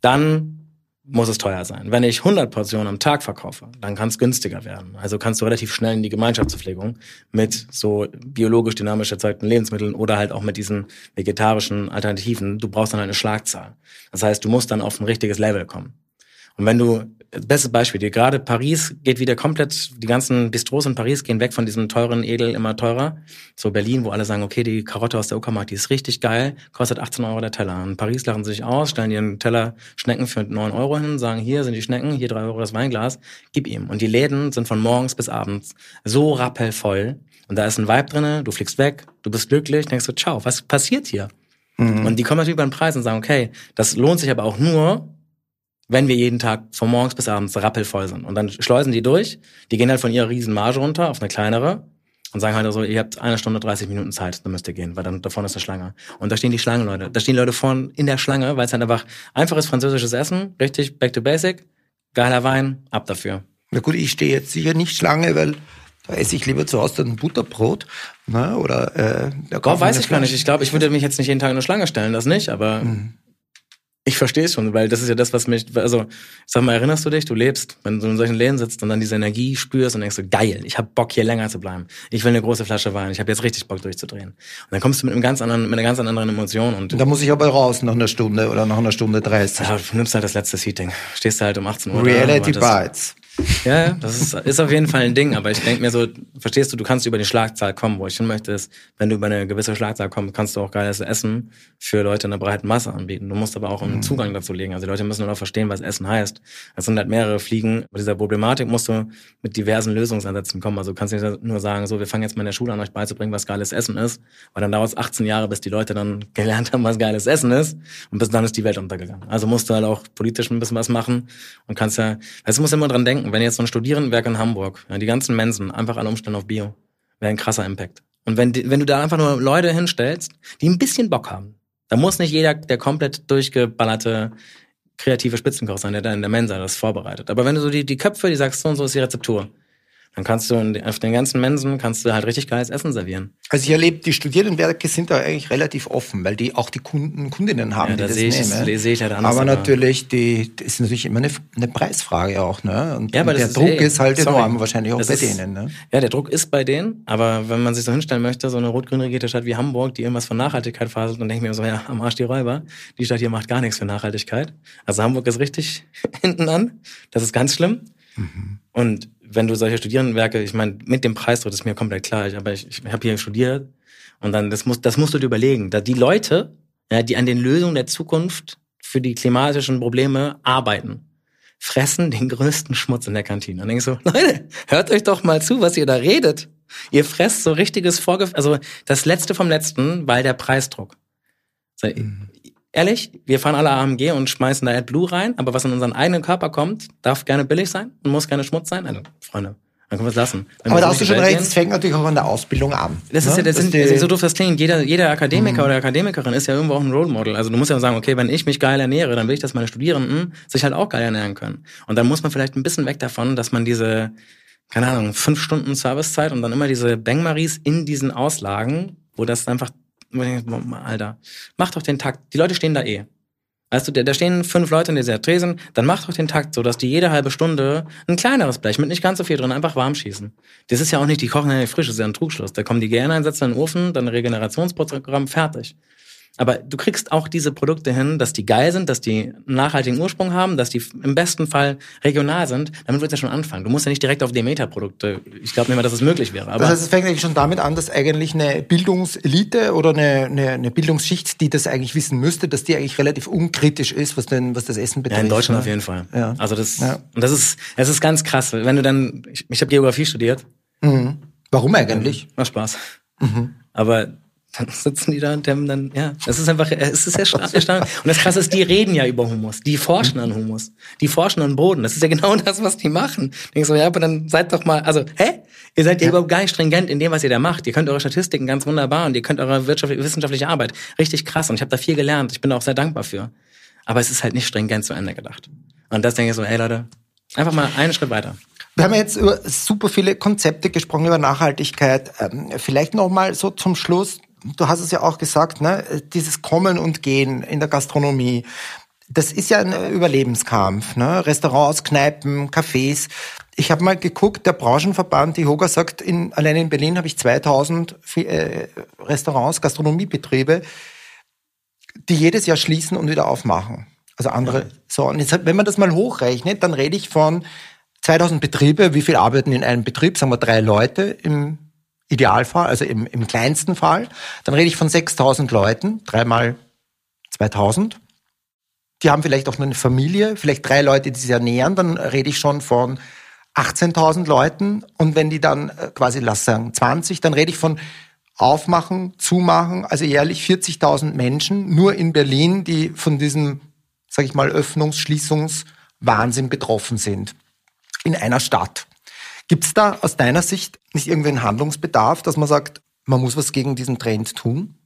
dann muss es teuer sein. Wenn ich 100 Portionen am Tag verkaufe, dann kann es günstiger werden. Also kannst du relativ schnell in die Gemeinschaftsverpflegung mit so biologisch dynamisch erzeugten Lebensmitteln oder halt auch mit diesen vegetarischen Alternativen. Du brauchst dann halt eine Schlagzahl. Das heißt, du musst dann auf ein richtiges Level kommen. Und wenn du, bestes Beispiel, dir gerade Paris geht wieder komplett, die ganzen Bistros in Paris gehen weg von diesem teuren Edel immer teurer. So Berlin, wo alle sagen, okay, die Karotte aus der Uckermark, die ist richtig geil, kostet 18 Euro der Teller. In Paris lachen sie sich aus, stellen ihren Teller Schnecken für 9 Euro hin, sagen, hier sind die Schnecken, hier 3 Euro das Weinglas, gib ihm. Und die Läden sind von morgens bis abends so rappelvoll. Und da ist ein Vibe drinne, du fliegst weg, du bist glücklich, denkst du, ciao, was passiert hier? Mhm. Und die kommen natürlich über den Preis und sagen, okay, das lohnt sich aber auch nur, wenn wir jeden Tag von morgens bis abends rappelvoll sind. Und dann schleusen die durch, die gehen halt von ihrer riesen Marge runter auf eine kleinere und sagen halt so, ihr habt eine Stunde 30 Minuten Zeit, dann müsst ihr gehen, weil dann da vorne ist eine Schlange. Und da stehen die Schlangen, Leute. Da stehen Leute vorne in der Schlange, weil es halt einfach einfaches französisches Essen, richtig back to basic, geiler Wein, ab dafür. Na gut, ich stehe jetzt sicher nicht Schlange, weil da esse ich lieber zu Hause ein Butterbrot. Ne? Oder äh, da oh, weiß ich gar nicht. Ich glaube, ich würde mich jetzt nicht jeden Tag in eine Schlange stellen, das nicht, aber. Mhm. Ich verstehe es schon, weil das ist ja das, was mich, also sag mal, erinnerst du dich, du lebst, wenn du in solchen Läden sitzt und dann diese Energie spürst und denkst so, geil, ich habe Bock hier länger zu bleiben. Ich will eine große Flasche Wein, ich habe jetzt richtig Bock durchzudrehen. Und dann kommst du mit einem ganz anderen, mit einer ganz anderen Emotion und da muss ich aber raus nach einer Stunde oder nach einer Stunde 30. Ja, du nimmst halt das letzte Seating. Stehst du halt um 18 Uhr. Reality da, Bites. Ja, das ist, ist auf jeden Fall ein Ding, aber ich denke mir so, verstehst du, du kannst über die Schlagzahl kommen, wo ich hin möchte, ist, wenn du über eine gewisse Schlagzahl kommst, kannst du auch geiles Essen für Leute in einer breiten Masse anbieten. Du musst aber auch einen mhm. Zugang dazu legen. Also die Leute müssen nur noch verstehen, was Essen heißt. Es sind halt mehrere Fliegen. Bei dieser Problematik musst du mit diversen Lösungsansätzen kommen. Also du kannst nicht nur sagen, so, wir fangen jetzt mal in der Schule an, euch beizubringen, was geiles Essen ist, weil dann dauert es 18 Jahre, bis die Leute dann gelernt haben, was geiles Essen ist und bis dann ist die Welt untergegangen. Also musst du halt auch politisch ein bisschen was machen und kannst ja, also musst immer dran denken, wenn jetzt so ein Studierender Werk in Hamburg, ja, die ganzen Mensen, einfach alle umstellen auf Bio, wäre ein krasser Impact. Und wenn, wenn du da einfach nur Leute hinstellst, die ein bisschen Bock haben, da muss nicht jeder der komplett durchgeballerte kreative Spitzenkoch sein, der da in der Mensa das vorbereitet. Aber wenn du so die, die Köpfe, die sagst, so und so ist die Rezeptur, Dann kannst du auf den ganzen Mensen kannst du halt richtig geiles Essen servieren. Also ich erlebe, die Studierendenwerke sind da eigentlich relativ offen, weil die auch die Kunden, Kundinnen haben, Ja, die da das sehe ich, nehmen. das sehe ich halt anders. aber natürlich, die, das ist natürlich immer eine, eine Preisfrage auch, ne? Und, Ja, aber der ist Druck eh- ist halt sorry. enorm, wahrscheinlich auch bei ist- denen, ne? Ja, der Druck ist bei denen, aber wenn man sich so hinstellen möchte, so eine rot-grün regierte Stadt wie Hamburg, die irgendwas von Nachhaltigkeit faselt, dann denke ich mir so, ja, am Arsch die Räuber, die Stadt hier macht gar nichts für Nachhaltigkeit. Also Hamburg ist richtig hinten an, das ist ganz schlimm. Und wenn du solche Studierendenwerke, ich meine, mit dem Preisdruck das ist mir komplett klar, ich, aber ich, ich habe hier studiert und dann, das, muss, das musst du dir überlegen, da die Leute, ja, die an den Lösungen der Zukunft für die klimatischen Probleme arbeiten, fressen den größten Schmutz in der Kantine. Und denkst so, Leute, hört euch doch mal zu, was ihr da redet. Ihr fresst so richtiges Vorgef also das Letzte vom Letzten, weil der Preisdruck. So, Ehrlich, wir fahren alle AMG und schmeißen da AdBlue rein, aber was in unseren eigenen Körper kommt, darf gerne billig sein und muss gerne Schmutz sein. Also, Freunde, dann können wir es lassen. Wenn Aber da hast du schon recht, es fängt natürlich auch an der Ausbildung an. das ist ne? ja, das Dass sind, also so doof das klingt. Jeder, jeder Akademiker oder Akademikerin ist ja irgendwo auch ein Role Model. Also du musst ja sagen, okay, wenn ich mich geil ernähre, dann will ich, dass meine Studierenden sich halt auch geil ernähren können. Und dann muss man vielleicht ein bisschen weg davon, dass man diese, keine Ahnung, fünf Stunden Servicezeit und dann immer diese Bangmaries in diesen Auslagen, wo das einfach, Alter, mach doch den Takt. Die Leute stehen da eh. Weißt du, da stehen fünf Leute in dieser Tresen, dann mach doch den Takt so, dass die jede halbe Stunde ein kleineres Blech mit nicht ganz so viel drin einfach warm schießen. Das ist ja auch nicht, die kochen ja nicht frisch, das ist ja ein Trugschluss. Da kommen die gerne ein, setzen in den Ofen, dann Regenerationsprogramm, fertig. Aber du kriegst auch diese Produkte hin, dass die geil sind, dass die einen nachhaltigen Ursprung haben, dass die im besten Fall regional sind. Damit wird ja schon anfangen. Du musst ja nicht direkt auf Demeter-Produkte. Ich glaube nicht mal, dass es möglich wäre. Aber Das heißt, es fängt eigentlich schon damit an, dass eigentlich eine Bildungselite oder eine, eine, eine Bildungsschicht, die das eigentlich wissen müsste, dass die eigentlich relativ unkritisch ist, was denn, was das Essen Ja, betrifft. in Deutschland ne? auf jeden Fall. Ja. Also das, Ja. und das ist, es ist ganz krass. Wenn du dann, ich, ich habe Geografie studiert, Mhm. Warum eigentlich? macht Spaß. Mhm. Aber dann sitzen die da und haben dann, ja, es ist einfach, es ist ersta- erstaunlich. Und das Krasse ist, die reden ja über Humus. Die forschen an Humus. Die forschen an Boden. Das ist ja genau das, was die machen. Denkst so, ja, aber dann seid doch mal, also, hä? Ihr seid ja, überhaupt gar nicht stringent in dem, was ihr da macht. Ihr könnt eure Statistiken ganz wunderbar und ihr könnt eure wissenschaftliche Arbeit richtig krass. Und ich habe da viel gelernt. Ich bin da auch sehr dankbar für. Aber es ist halt nicht stringent zu Ende gedacht. Und das denke ich so, hey Leute, einfach mal einen Schritt weiter. Wir haben ja jetzt über super viele Konzepte gesprochen, über Nachhaltigkeit. Ähm, vielleicht noch mal so zum Schluss. Du hast es ja auch gesagt, ne? dieses Kommen und Gehen in der Gastronomie. Das ist ja ein Überlebenskampf. Ne? Restaurants, Kneipen, Cafés. Ich habe mal geguckt, der Branchenverband, die Hoga sagt, in, allein in Berlin habe ich 2000 Fi- äh, Restaurants, Gastronomiebetriebe, die jedes Jahr schließen und wieder aufmachen. Also andere. So, und jetzt, wenn man das mal hochrechnet, dann rede ich von 2000 Betriebe. Wie viel arbeiten in einem Betrieb? Sagen wir drei Leute im Idealfall, also im, im kleinsten Fall. Dann rede ich von 6000 Leuten, dreimal 2000. Die haben vielleicht auch noch eine Familie, vielleicht drei Leute, die sich ernähren. Dann rede ich schon von 18.000 Leuten. Und wenn die dann äh, quasi, lass sagen, 20, dann rede ich von aufmachen, zumachen, also jährlich 40.000 Menschen nur in Berlin, die von diesem, sag ich mal, Öffnungs-, Schließungswahnsinn betroffen sind. In einer Stadt. Gibt es da aus deiner Sicht nicht irgendwie einen Handlungsbedarf, dass man sagt, man muss was gegen diesen Trend tun?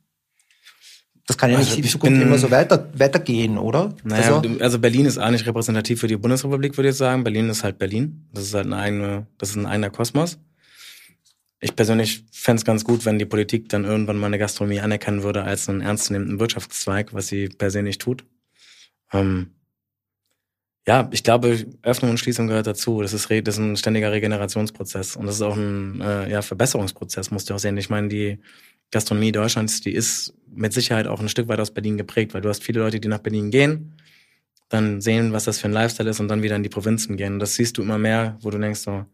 Das kann ja Also nicht in ich Zukunft bin- immer so weiter, weitergehen, oder? Naja, also, also, also Berlin ist auch nicht repräsentativ für die Bundesrepublik, würde ich sagen. Berlin ist halt Berlin. Das ist halt eine eigene, das ist ein eigener Kosmos. Ich persönlich fände es ganz gut, wenn die Politik dann irgendwann mal eine Gastronomie anerkennen würde als einen ernstzunehmenden Wirtschaftszweig, was sie per se nicht tut. Ähm, ja, ich glaube, Öffnung und Schließung gehört dazu. Das ist, das ist ein ständiger Regenerationsprozess und das ist auch ein äh, ja, Verbesserungsprozess, musst du auch sehen. Ich meine, die Gastronomie Deutschlands, die ist mit Sicherheit auch ein Stück weit aus Berlin geprägt, weil du hast viele Leute, die nach Berlin gehen, dann sehen, was das für ein Lifestyle ist und dann wieder in die Provinzen gehen. Und das siehst du immer mehr, wo du denkst so,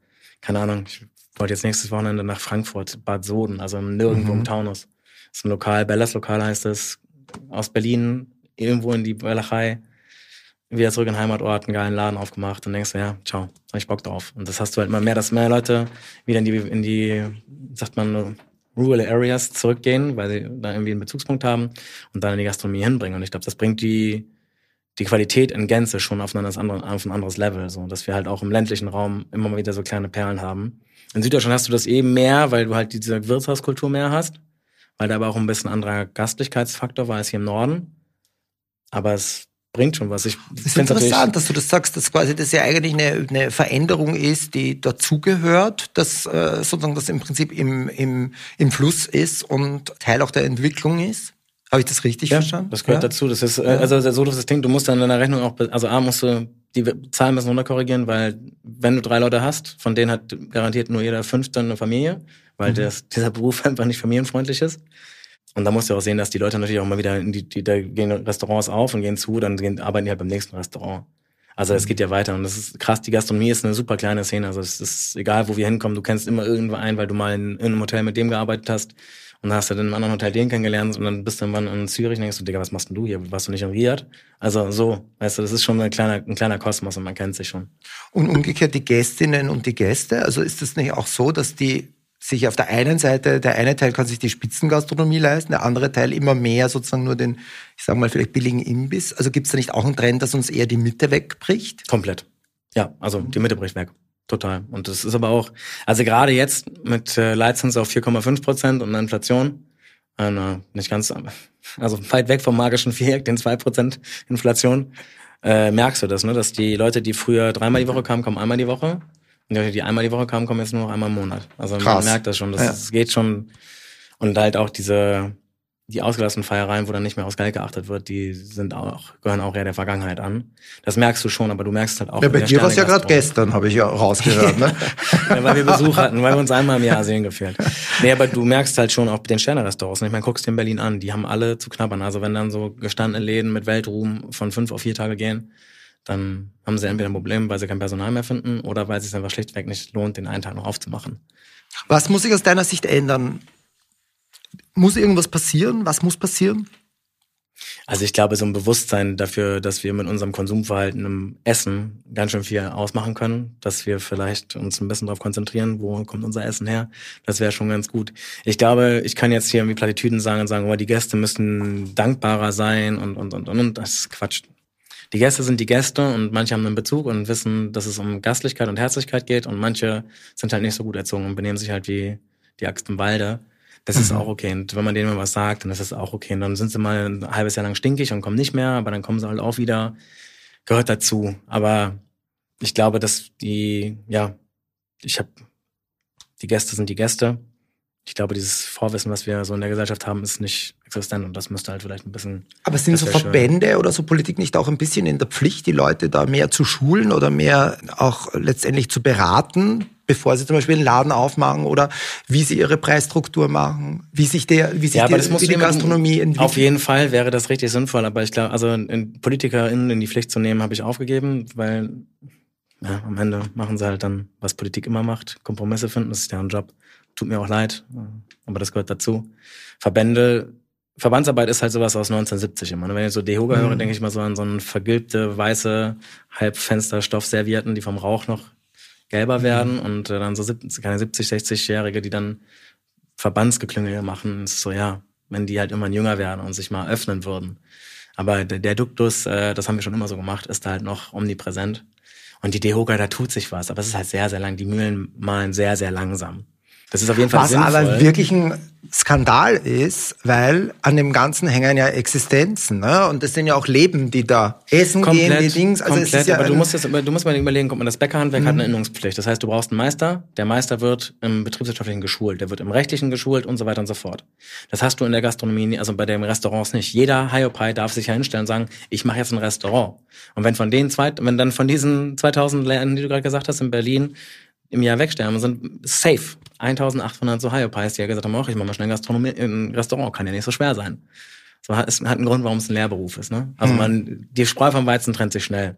keine Ahnung, ich wollte jetzt nächstes Wochenende nach Frankfurt, Bad Soden, also nirgendwo Mhm. im Taunus. Das ist ein Lokal, Bellas Lokal heißt es, aus Berlin, irgendwo in die Walachei, wieder zurück in den Heimatort, einen geilen Laden aufgemacht und denkst ja, ciao, hab ich Bock drauf. Und das hast du halt immer mehr, dass mehr Leute wieder in die, in die, sagt man, Rural Areas zurückgehen, weil sie da irgendwie einen Bezugspunkt haben und dann in die Gastronomie hinbringen. Und ich glaube, das bringt die, die Qualität in Gänze schon auf ein, anderes, andere- auf ein anderes Level, so dass wir halt auch im ländlichen Raum immer mal wieder so kleine Perlen haben. In Süddeutschland hast du das eben mehr, weil du halt diese Wirtshauskultur mehr hast, weil da aber auch ein bisschen anderer Gastlichkeitsfaktor war als hier im Norden. Aber es bringt schon was. Ich das ist interessant, dass du das sagst, dass quasi das ja eigentlich eine, eine Veränderung ist, die dazugehört, dass äh, sozusagen das im Prinzip im, im, im Fluss ist und Teil auch der Entwicklung ist. Habe ich das richtig ja, verstanden? Das gehört ja? dazu. Das ist, äh, also so das Ding, du musst dann in deiner Rechnung auch, also A musst du die Zahlen müssen runterkorrigieren, weil wenn du drei Leute hast, von denen hat garantiert nur jeder fünfte eine Familie, weil mhm. das, dieser Beruf einfach nicht familienfreundlich ist. Und da musst du auch sehen, dass die Leute natürlich auch mal wieder in die, die da gehen Restaurants auf und gehen zu, dann gehen, arbeiten die halt beim nächsten Restaurant. Also es mhm. geht ja weiter und das ist krass. Die Gastronomie ist eine super kleine Szene. Also es ist egal, wo wir hinkommen, du kennst immer irgendwo einen, weil du mal in, in einem Hotel mit dem gearbeitet hast und dann hast du dann im anderen Hotel den kennengelernt und dann bist du irgendwann in Zürich und denkst du, Digga, was machst denn du hier? Warst du nicht in Riyadh? Also so, weißt du, das ist schon ein kleiner, ein kleiner Kosmos und man kennt sich schon. Und umgekehrt die Gästinnen und die Gäste, also ist es nicht auch so, dass die sich auf der einen Seite, der eine Teil kann sich die Spitzengastronomie leisten, der andere Teil immer mehr sozusagen nur den, ich sag mal, vielleicht billigen Imbiss. Also gibt es da nicht auch einen Trend, dass uns eher die Mitte wegbricht? Komplett. Ja, also die Mitte bricht weg. Total. Und das ist aber auch, also gerade jetzt mit äh, Leitzins auf 4,5 Prozent und Inflation, äh, nicht ganz, also weit weg vom magischen Viereck, den 2 Prozent Inflation, äh, merkst du das, ne? dass die Leute, die früher dreimal die Woche kamen, kommen einmal die Woche die Leute, die einmal die Woche kamen, kommen jetzt nur noch einmal im Monat. Also Krass. man merkt das schon. Das, ja. das geht schon. Und halt auch diese, die ausgelassenen Feiereien, wo dann nicht mehr aufs Geld geachtet wird, die sind auch, gehören auch eher der Vergangenheit an. Das merkst du schon, aber du merkst halt auch. Ja, bei dir war es ja gerade gestern, habe ich ja rausgehört, ne? ja, weil wir Besuch hatten, weil wir uns einmal im Jahr sehen gefehlt. Nee, aber du merkst halt schon auch den Sterne-Restaurants. Ich meine, guckst dir in Berlin an, die haben alle zu knabbern. Also wenn dann so gestandene Läden mit Weltruhm von fünf auf vier Tage gehen, dann haben sie entweder ein Problem, weil sie kein Personal mehr finden oder weil es sich einfach schlichtweg nicht lohnt, den einen Tag noch aufzumachen. Was muss sich aus deiner Sicht ändern? Muss irgendwas passieren? Was muss passieren? Also ich glaube, so ein Bewusstsein dafür, dass wir mit unserem Konsumverhalten im Essen ganz schön viel ausmachen können, dass wir vielleicht uns ein bisschen darauf konzentrieren, wo kommt unser Essen her, das wäre schon ganz gut. Ich glaube, ich kann jetzt hier irgendwie Plattitüden sagen und sagen, oh, die Gäste müssen dankbarer sein und, und, und, und, das ist Quatsch die Gäste sind die Gäste und manche haben einen Bezug und wissen, dass es um Gastlichkeit und Herzlichkeit geht und manche sind halt nicht so gut erzogen und benehmen sich halt wie die Axt im Walde. Das mhm. ist auch okay. Und wenn man denen mal was sagt, dann ist das auch okay. Und dann sind sie mal ein halbes Jahr lang stinkig und kommen nicht mehr, aber dann kommen sie halt auch wieder. Gehört dazu. Aber ich glaube, dass die, ja, ich habe, die Gäste sind die Gäste ich glaube, dieses Vorwissen, was wir so in der Gesellschaft haben, ist nicht existent und das müsste halt vielleicht ein bisschen. Aber sind so Verbände oder so Politik nicht auch ein bisschen in der Pflicht, die Leute da mehr zu schulen oder mehr auch letztendlich zu beraten, bevor sie zum Beispiel einen Laden aufmachen oder wie sie ihre Preisstruktur machen, wie sich der, wie sich ja, die, wie die Gastronomie entwickelt? Auf jeden Fall wäre das richtig sinnvoll, aber ich glaube, also in PolitikerInnen in die Pflicht zu nehmen, habe ich aufgegeben, weil ja, am Ende machen sie halt dann, was Politik immer macht, Kompromisse finden, das ist deren Job. Tut mir auch leid, aber das gehört dazu. Verbände, Verbandsarbeit ist halt sowas aus 1970 immer. Ne? Wenn ich so Dehoga mhm. höre, denke ich mal so an so ein vergilbte, weiße Halbfensterstoffservietten, die vom Rauch noch gelber mhm. werden und äh, dann so 70, keine 70, 60-Jährige, die dann Verbandsgeklüngel machen. ist so, ja, wenn die halt immer jünger werden und sich mal öffnen würden. Aber der, der Duktus, äh, das haben wir schon immer so gemacht, ist da halt noch omnipräsent. Und die Dehoga, da tut sich was, aber es ist halt sehr, sehr lang. Die Mühlen malen sehr, sehr langsam. Das ist auf jeden Fall Was sinnvoll. aber wirklich ein Skandal ist, weil an dem Ganzen hängen ja Existenzen, ne? Und das sind ja auch Leben, die da essen komplett, gehen, die Dings. Also komplett, es ist ja aber du musst, das, du musst mal überlegen, guck mal, das Bäckerhandwerk mhm. hat eine Innungspflicht. Das heißt, du brauchst einen Meister, der Meister wird im betriebswirtschaftlichen geschult, der wird im rechtlichen geschult und so weiter und so fort. Das hast du in der Gastronomie, also bei den Restaurants nicht. Jeder Hiopai darf sich ja hinstellen und sagen, ich mache jetzt ein Restaurant. Und wenn von den zwei, wenn dann von diesen 2000 Läden, die du gerade gesagt hast, in Berlin im Jahr wegsterben, sind safe 1800 so Hyopies, die ja gesagt haben, ach, ich mach mal schnell Gastronomie, ein Restaurant, kann ja nicht so schwer sein. So hat, es hat einen Grund, warum es ein Lehrberuf ist. Ne? Also mhm. man, die Spreu vom Weizen trennt sich schnell.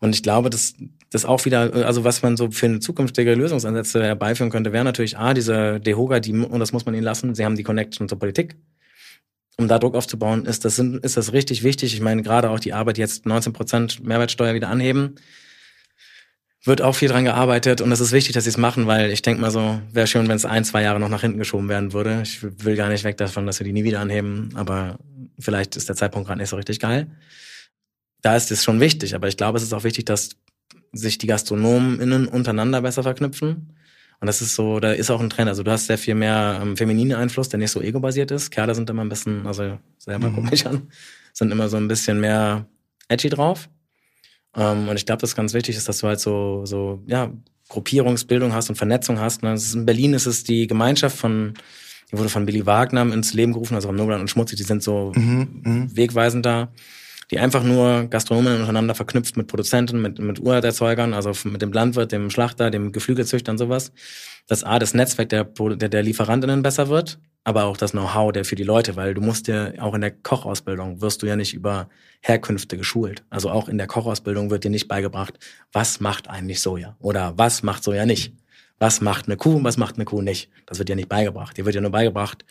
Und ich glaube, dass das auch wieder, also was man so für eine zukünftige Lösungsansätze herbeiführen könnte, wäre natürlich A, diese Dehoga, die, und das muss man ihnen lassen, sie haben die Connection zur Politik. Um da Druck aufzubauen, ist das, ist das richtig wichtig. Ich meine, gerade auch die Arbeit jetzt 19 Prozent Mehrwertsteuer wieder anheben wird auch viel dran gearbeitet und es ist wichtig, dass sie es machen, weil ich denke mal so, wäre schön, wenn es ein, zwei Jahre noch nach hinten geschoben werden würde. Ich will gar nicht weg davon, dass wir die nie wieder anheben, aber vielleicht ist der Zeitpunkt gerade nicht so richtig geil. Da ist es schon wichtig, aber ich glaube, es ist auch wichtig, dass sich die GastronomInnen untereinander besser verknüpfen. Und das ist so, da ist auch ein Trend. Also du hast sehr viel mehr ähm, femininen Einfluss, der nicht so ego-basiert ist. Kerle sind immer ein bisschen, also selber mhm. guck mich an, sind immer so ein bisschen mehr edgy drauf. Ähm, und ich glaube, das ganz wichtig ist, dass du halt so, so, ja, Gruppierungsbildung hast und Vernetzung hast. Ne? Ist, in Berlin ist es die Gemeinschaft von, die wurde von Billy Wagner ins Leben gerufen, also von Nobland und Schmutzig, die sind so mhm, mhm, wegweisend da, die einfach nur Gastronomen untereinander verknüpft mit Produzenten, mit, mit Urerzeugern, also mit dem Landwirt, dem Schlachter, dem Geflügelzüchter und sowas, dass A, das Netzwerk der, der, der Lieferantinnen besser wird, aber auch das Know-how der für die Leute, weil du musst ja auch in der Kochausbildung wirst du ja nicht über Herkünfte geschult. Also auch in der Kochausbildung wird dir nicht beigebracht, was macht eigentlich Soja oder was macht Soja nicht. Was macht eine Kuh und was macht eine Kuh nicht. Das wird dir nicht beigebracht. Dir wird ja nur beigebracht,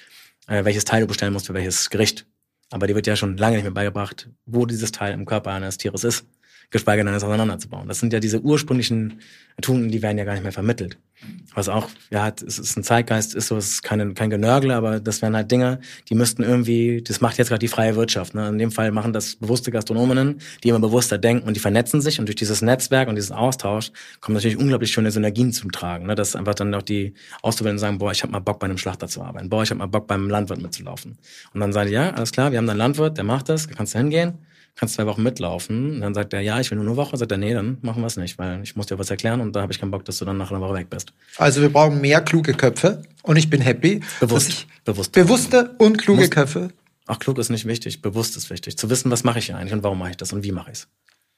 äh, welches Teil du bestellen musst für welches Gericht. Aber dir wird ja schon lange nicht mehr beigebracht, wo dieses Teil im Körper eines Tieres ist, geschweige denn es auseinanderzubauen. Das sind ja diese ursprünglichen Tugenden, die werden ja gar nicht mehr vermittelt. Was auch, ja, es ist ein Zeitgeist, ist so, es ist keine, kein Genörgle, aber das wären halt Dinge, die müssten irgendwie, das macht jetzt gerade die freie Wirtschaft. Ne? In dem Fall machen das bewusste Gastronominnen, die immer bewusster denken und die vernetzen sich und durch dieses Netzwerk und dieses Austausch kommen natürlich unglaublich schöne Synergien zum Tragen. Ne? Dass einfach dann auch die Auszubildenden sagen, boah, ich habe mal Bock bei einem Schlachter zu arbeiten, boah, ich habe mal Bock beim Landwirt mitzulaufen. Und dann sagen die, ja, alles klar, wir haben einen Landwirt, der macht das, da kannst du hingehen kannst zwei Wochen mitlaufen. Und dann sagt er, ja, ich will nur eine Woche. Sagt er, nee, dann machen wir es nicht, weil ich muss dir was erklären und da habe ich keinen Bock, dass du dann nach einer Woche weg bist. Also wir brauchen mehr kluge Köpfe und ich bin happy. Bewusst. Bewusst. Bewusste und kluge Muss, Köpfe. Ach, klug ist nicht wichtig. Bewusst ist wichtig. Zu wissen, was mache ich hier eigentlich und warum mache ich das und wie mache ich es.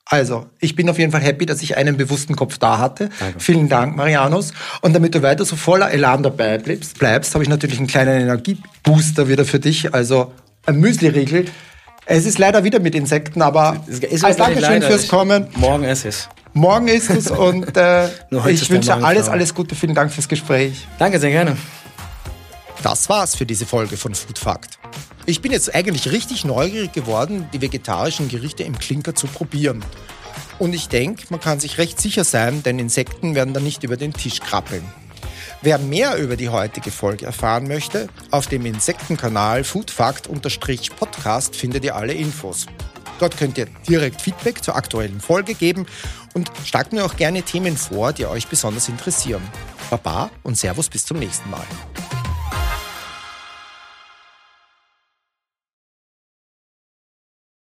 Also, ich bin auf jeden Fall happy, dass ich einen bewussten Kopf da hatte. Danke. Vielen Dank, Marianus. Und damit du weiter so voller Elan dabei bleibst, bleibst habe ich natürlich einen kleinen Energiebooster wieder für dich. Also ein Müsli-Riegel es ist leider wieder mit Insekten, aber als Dankeschön fürs Kommen. Morgen ist es. Morgen ist es und äh, ich wünsche alles, alles Gute. Vielen Dank fürs Gespräch. Danke, sehr gerne. Das war's für diese Folge von Food Fact. Ich bin jetzt eigentlich richtig neugierig geworden, die vegetarischen Gerichte im Klinker zu probieren. Und ich denke, man kann sich recht sicher sein, denn Insekten werden da nicht über den Tisch krabbeln. Wer mehr über die heutige Folge erfahren möchte, auf dem Insektenkanal foodfact-podcast findet ihr alle Infos. Dort könnt ihr direkt Feedback zur aktuellen Folge geben und schlagt mir auch gerne Themen vor, die euch besonders interessieren. Baba und Servus bis zum nächsten Mal.